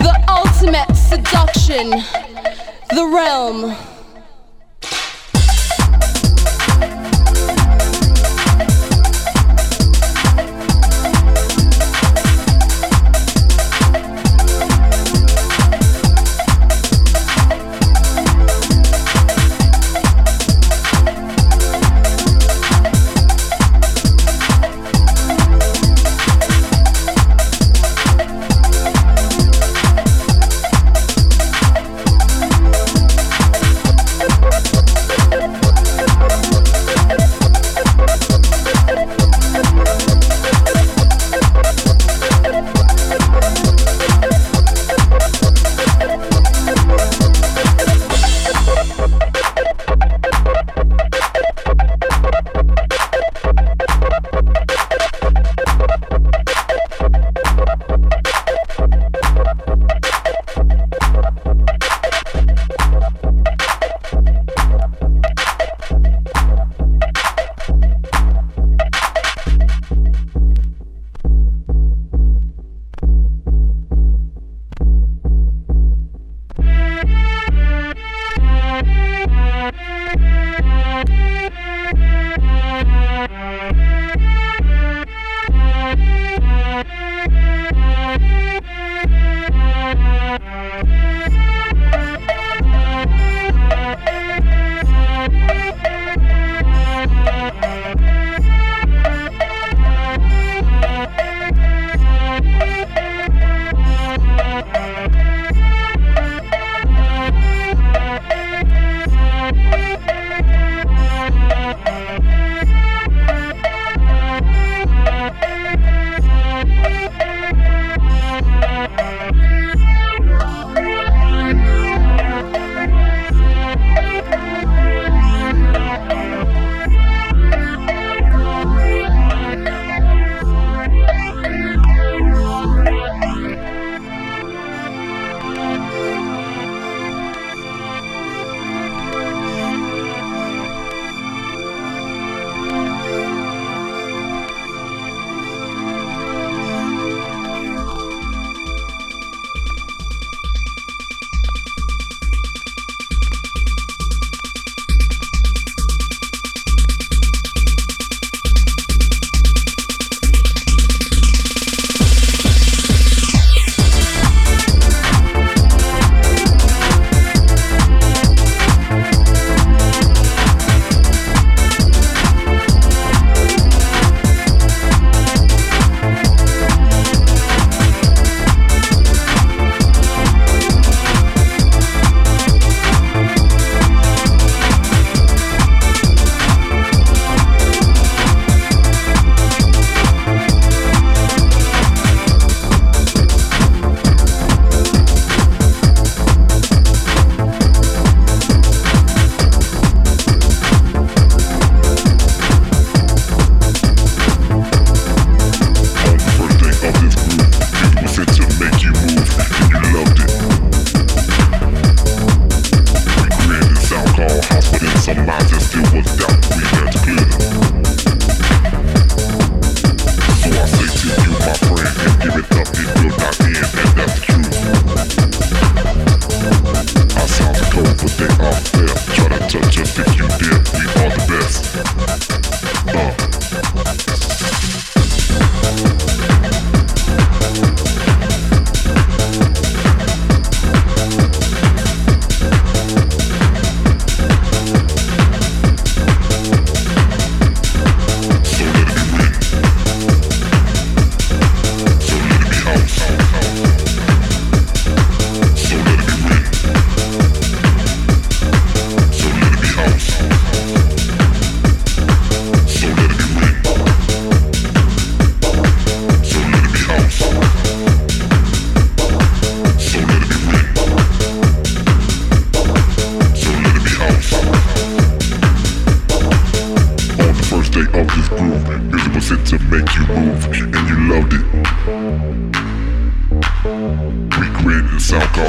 the ultimate seduction, the realm.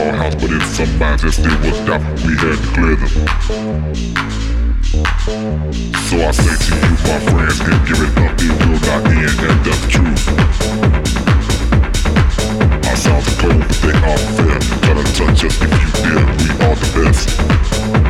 our but if some just did was stop, we had to clear them. So I say to you, my friends, and give it up, it will not end, and that's true. Our sounds are cold, but they are fair. Gotta touch us if you dare, we are the best.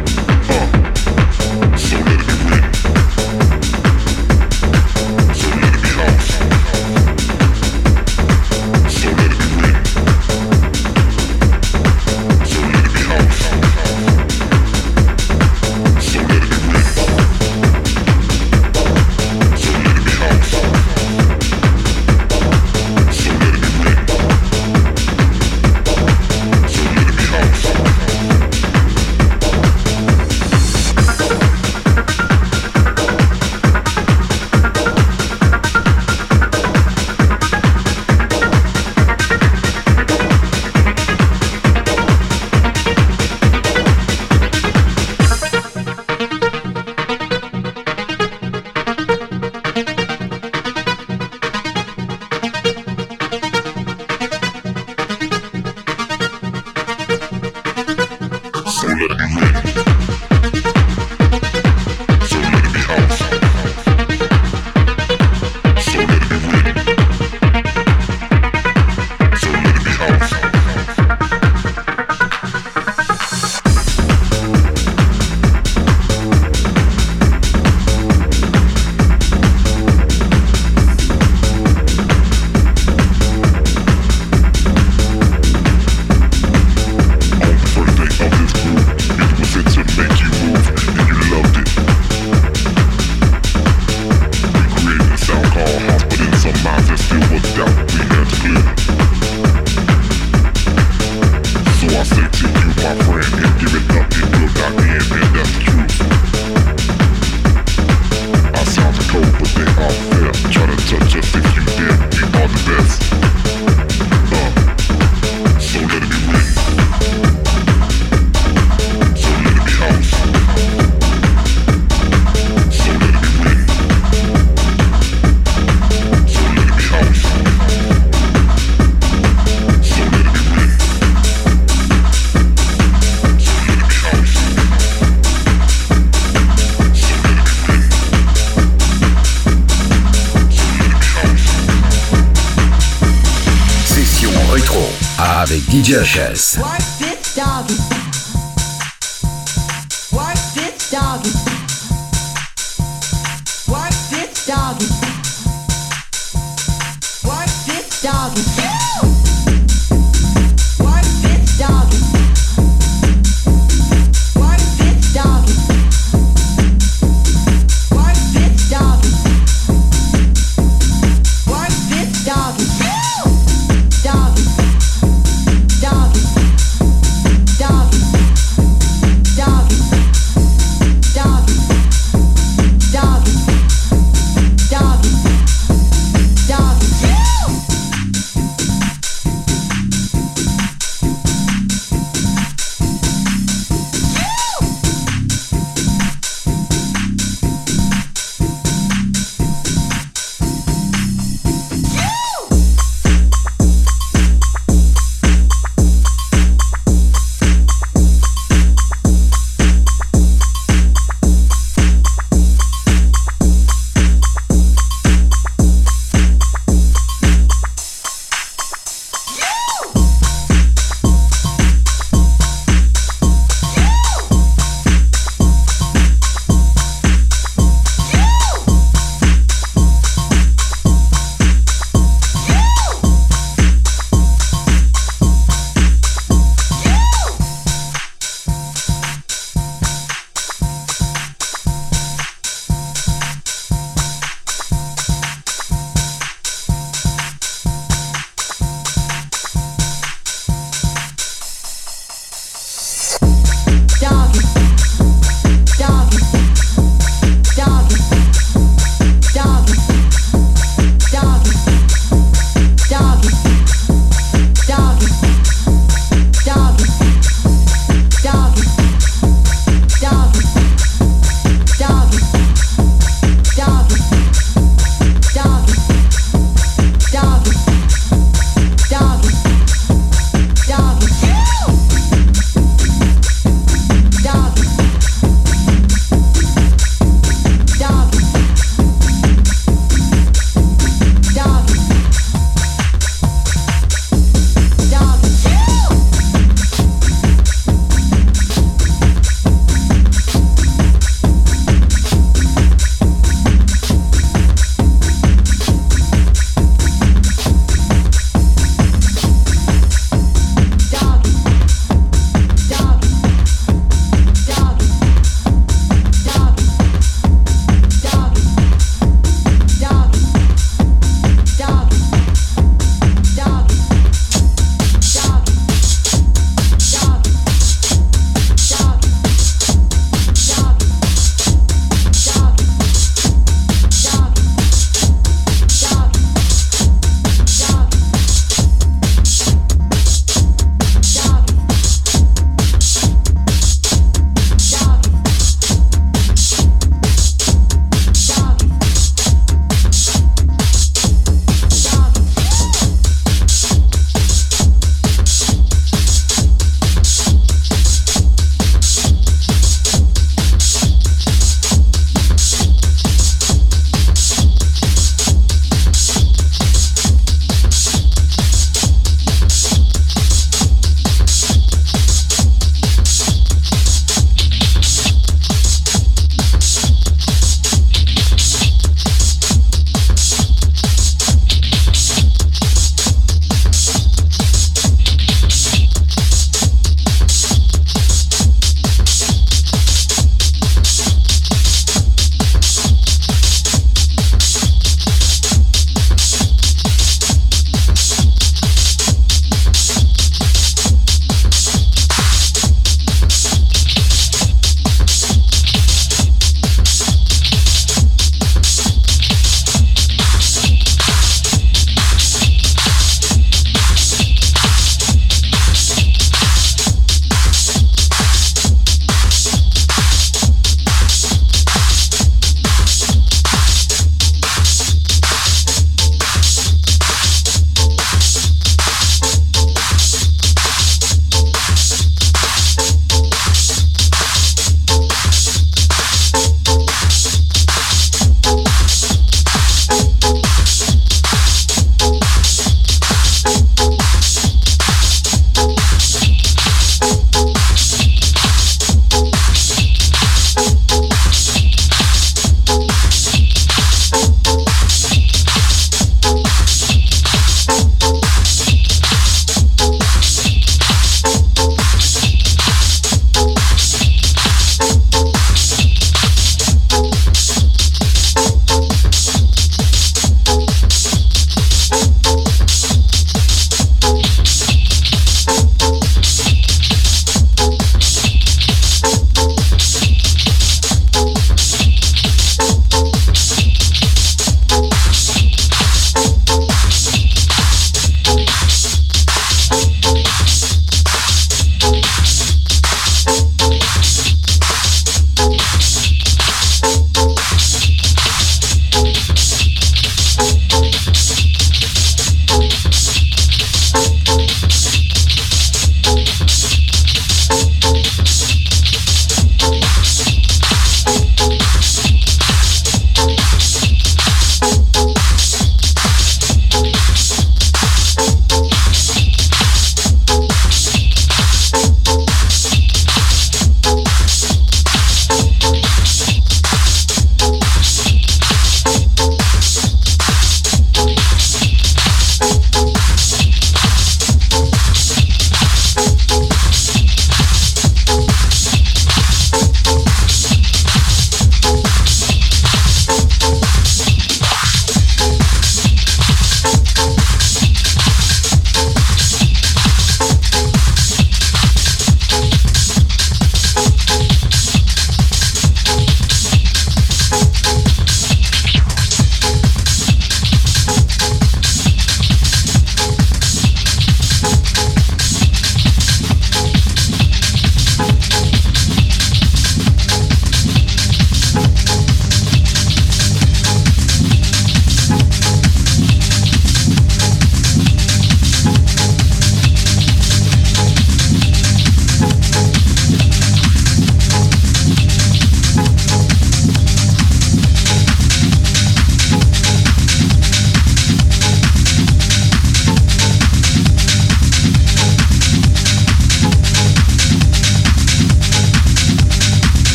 Yes.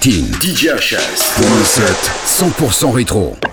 Platine. DJ HS. Pour le set 100% rétro.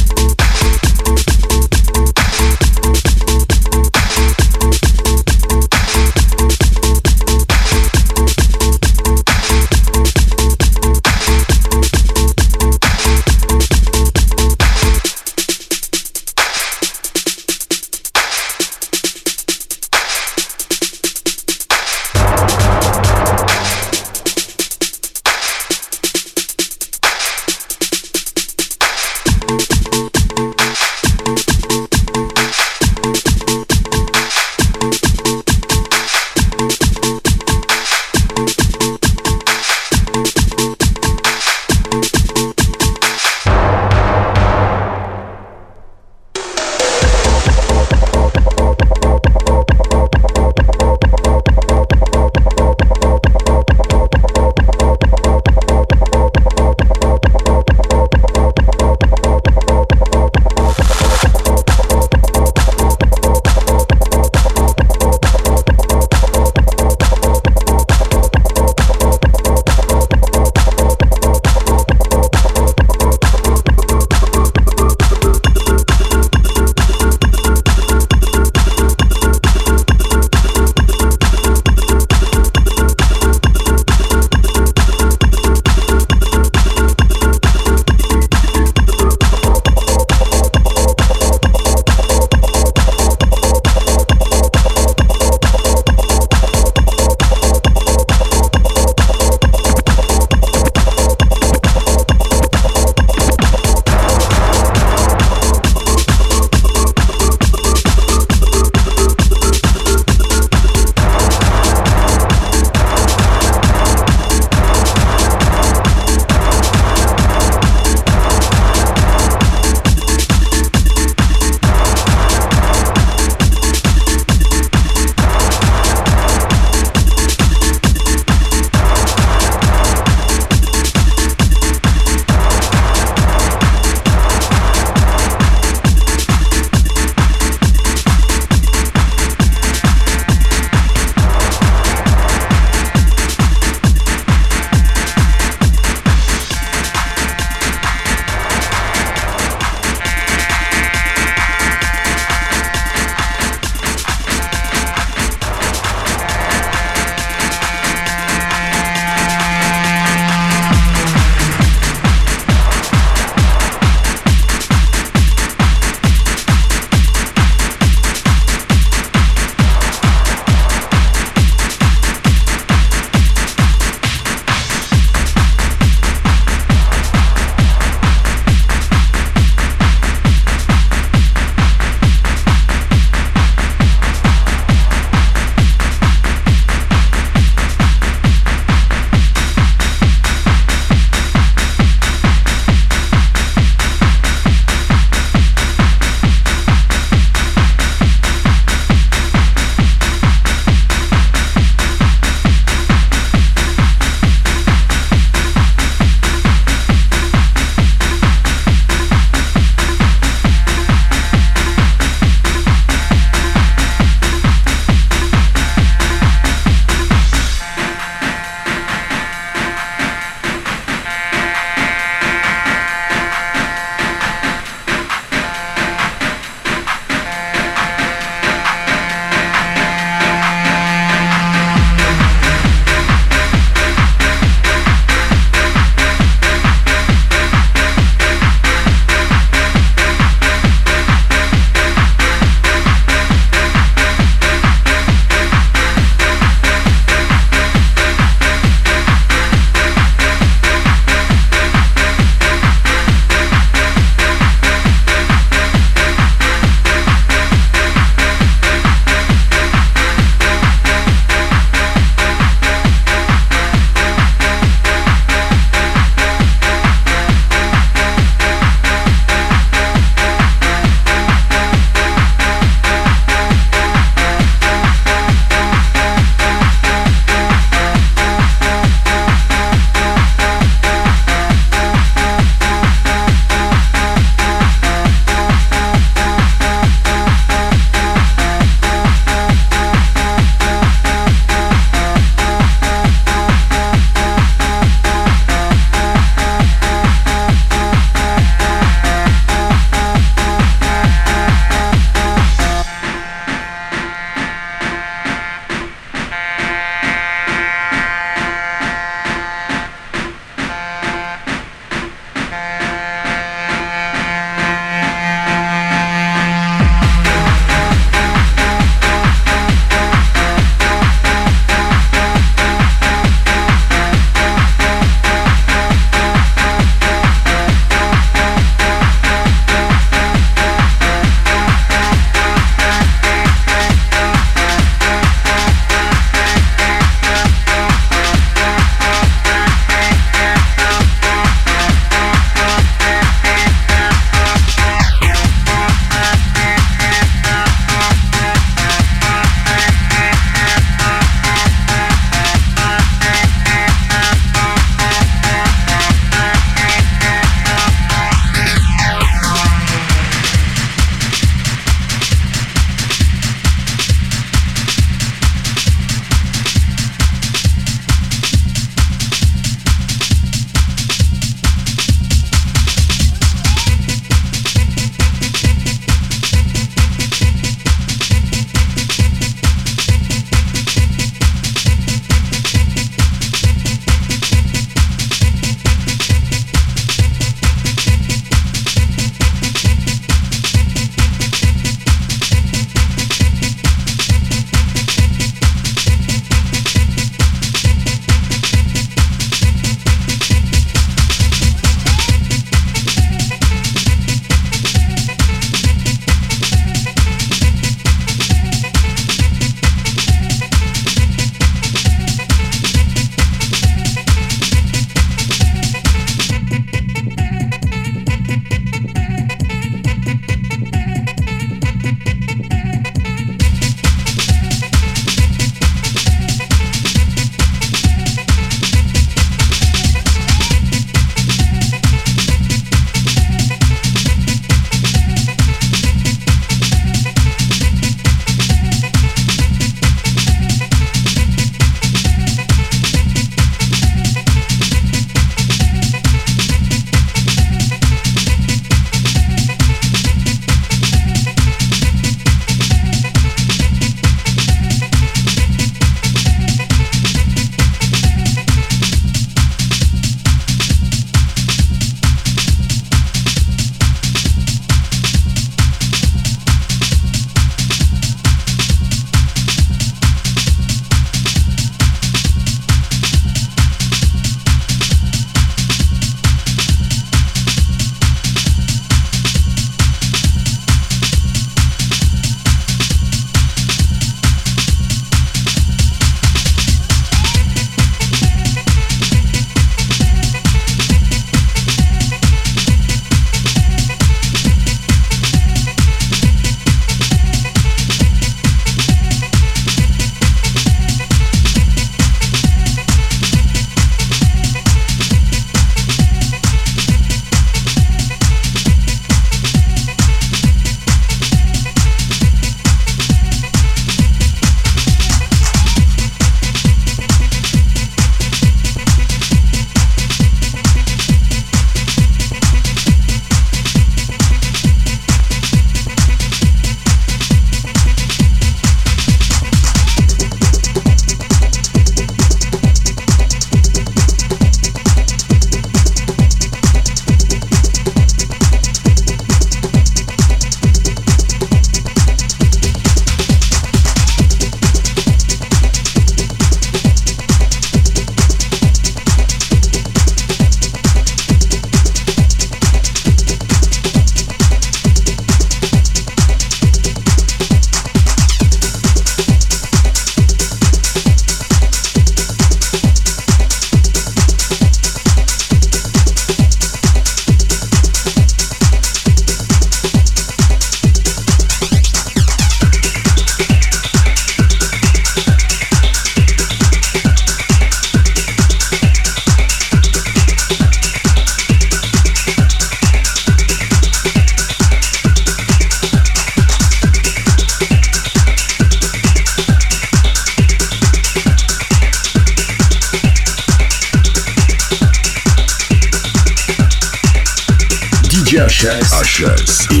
HS,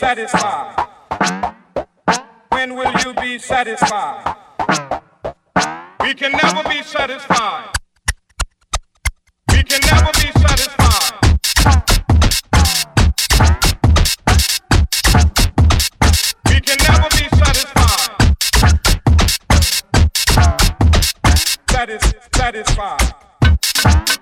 satisfied? When will you be satisfied? We can never be satisfied. We can never be satisfied. We can never be satisfied. Satisfied.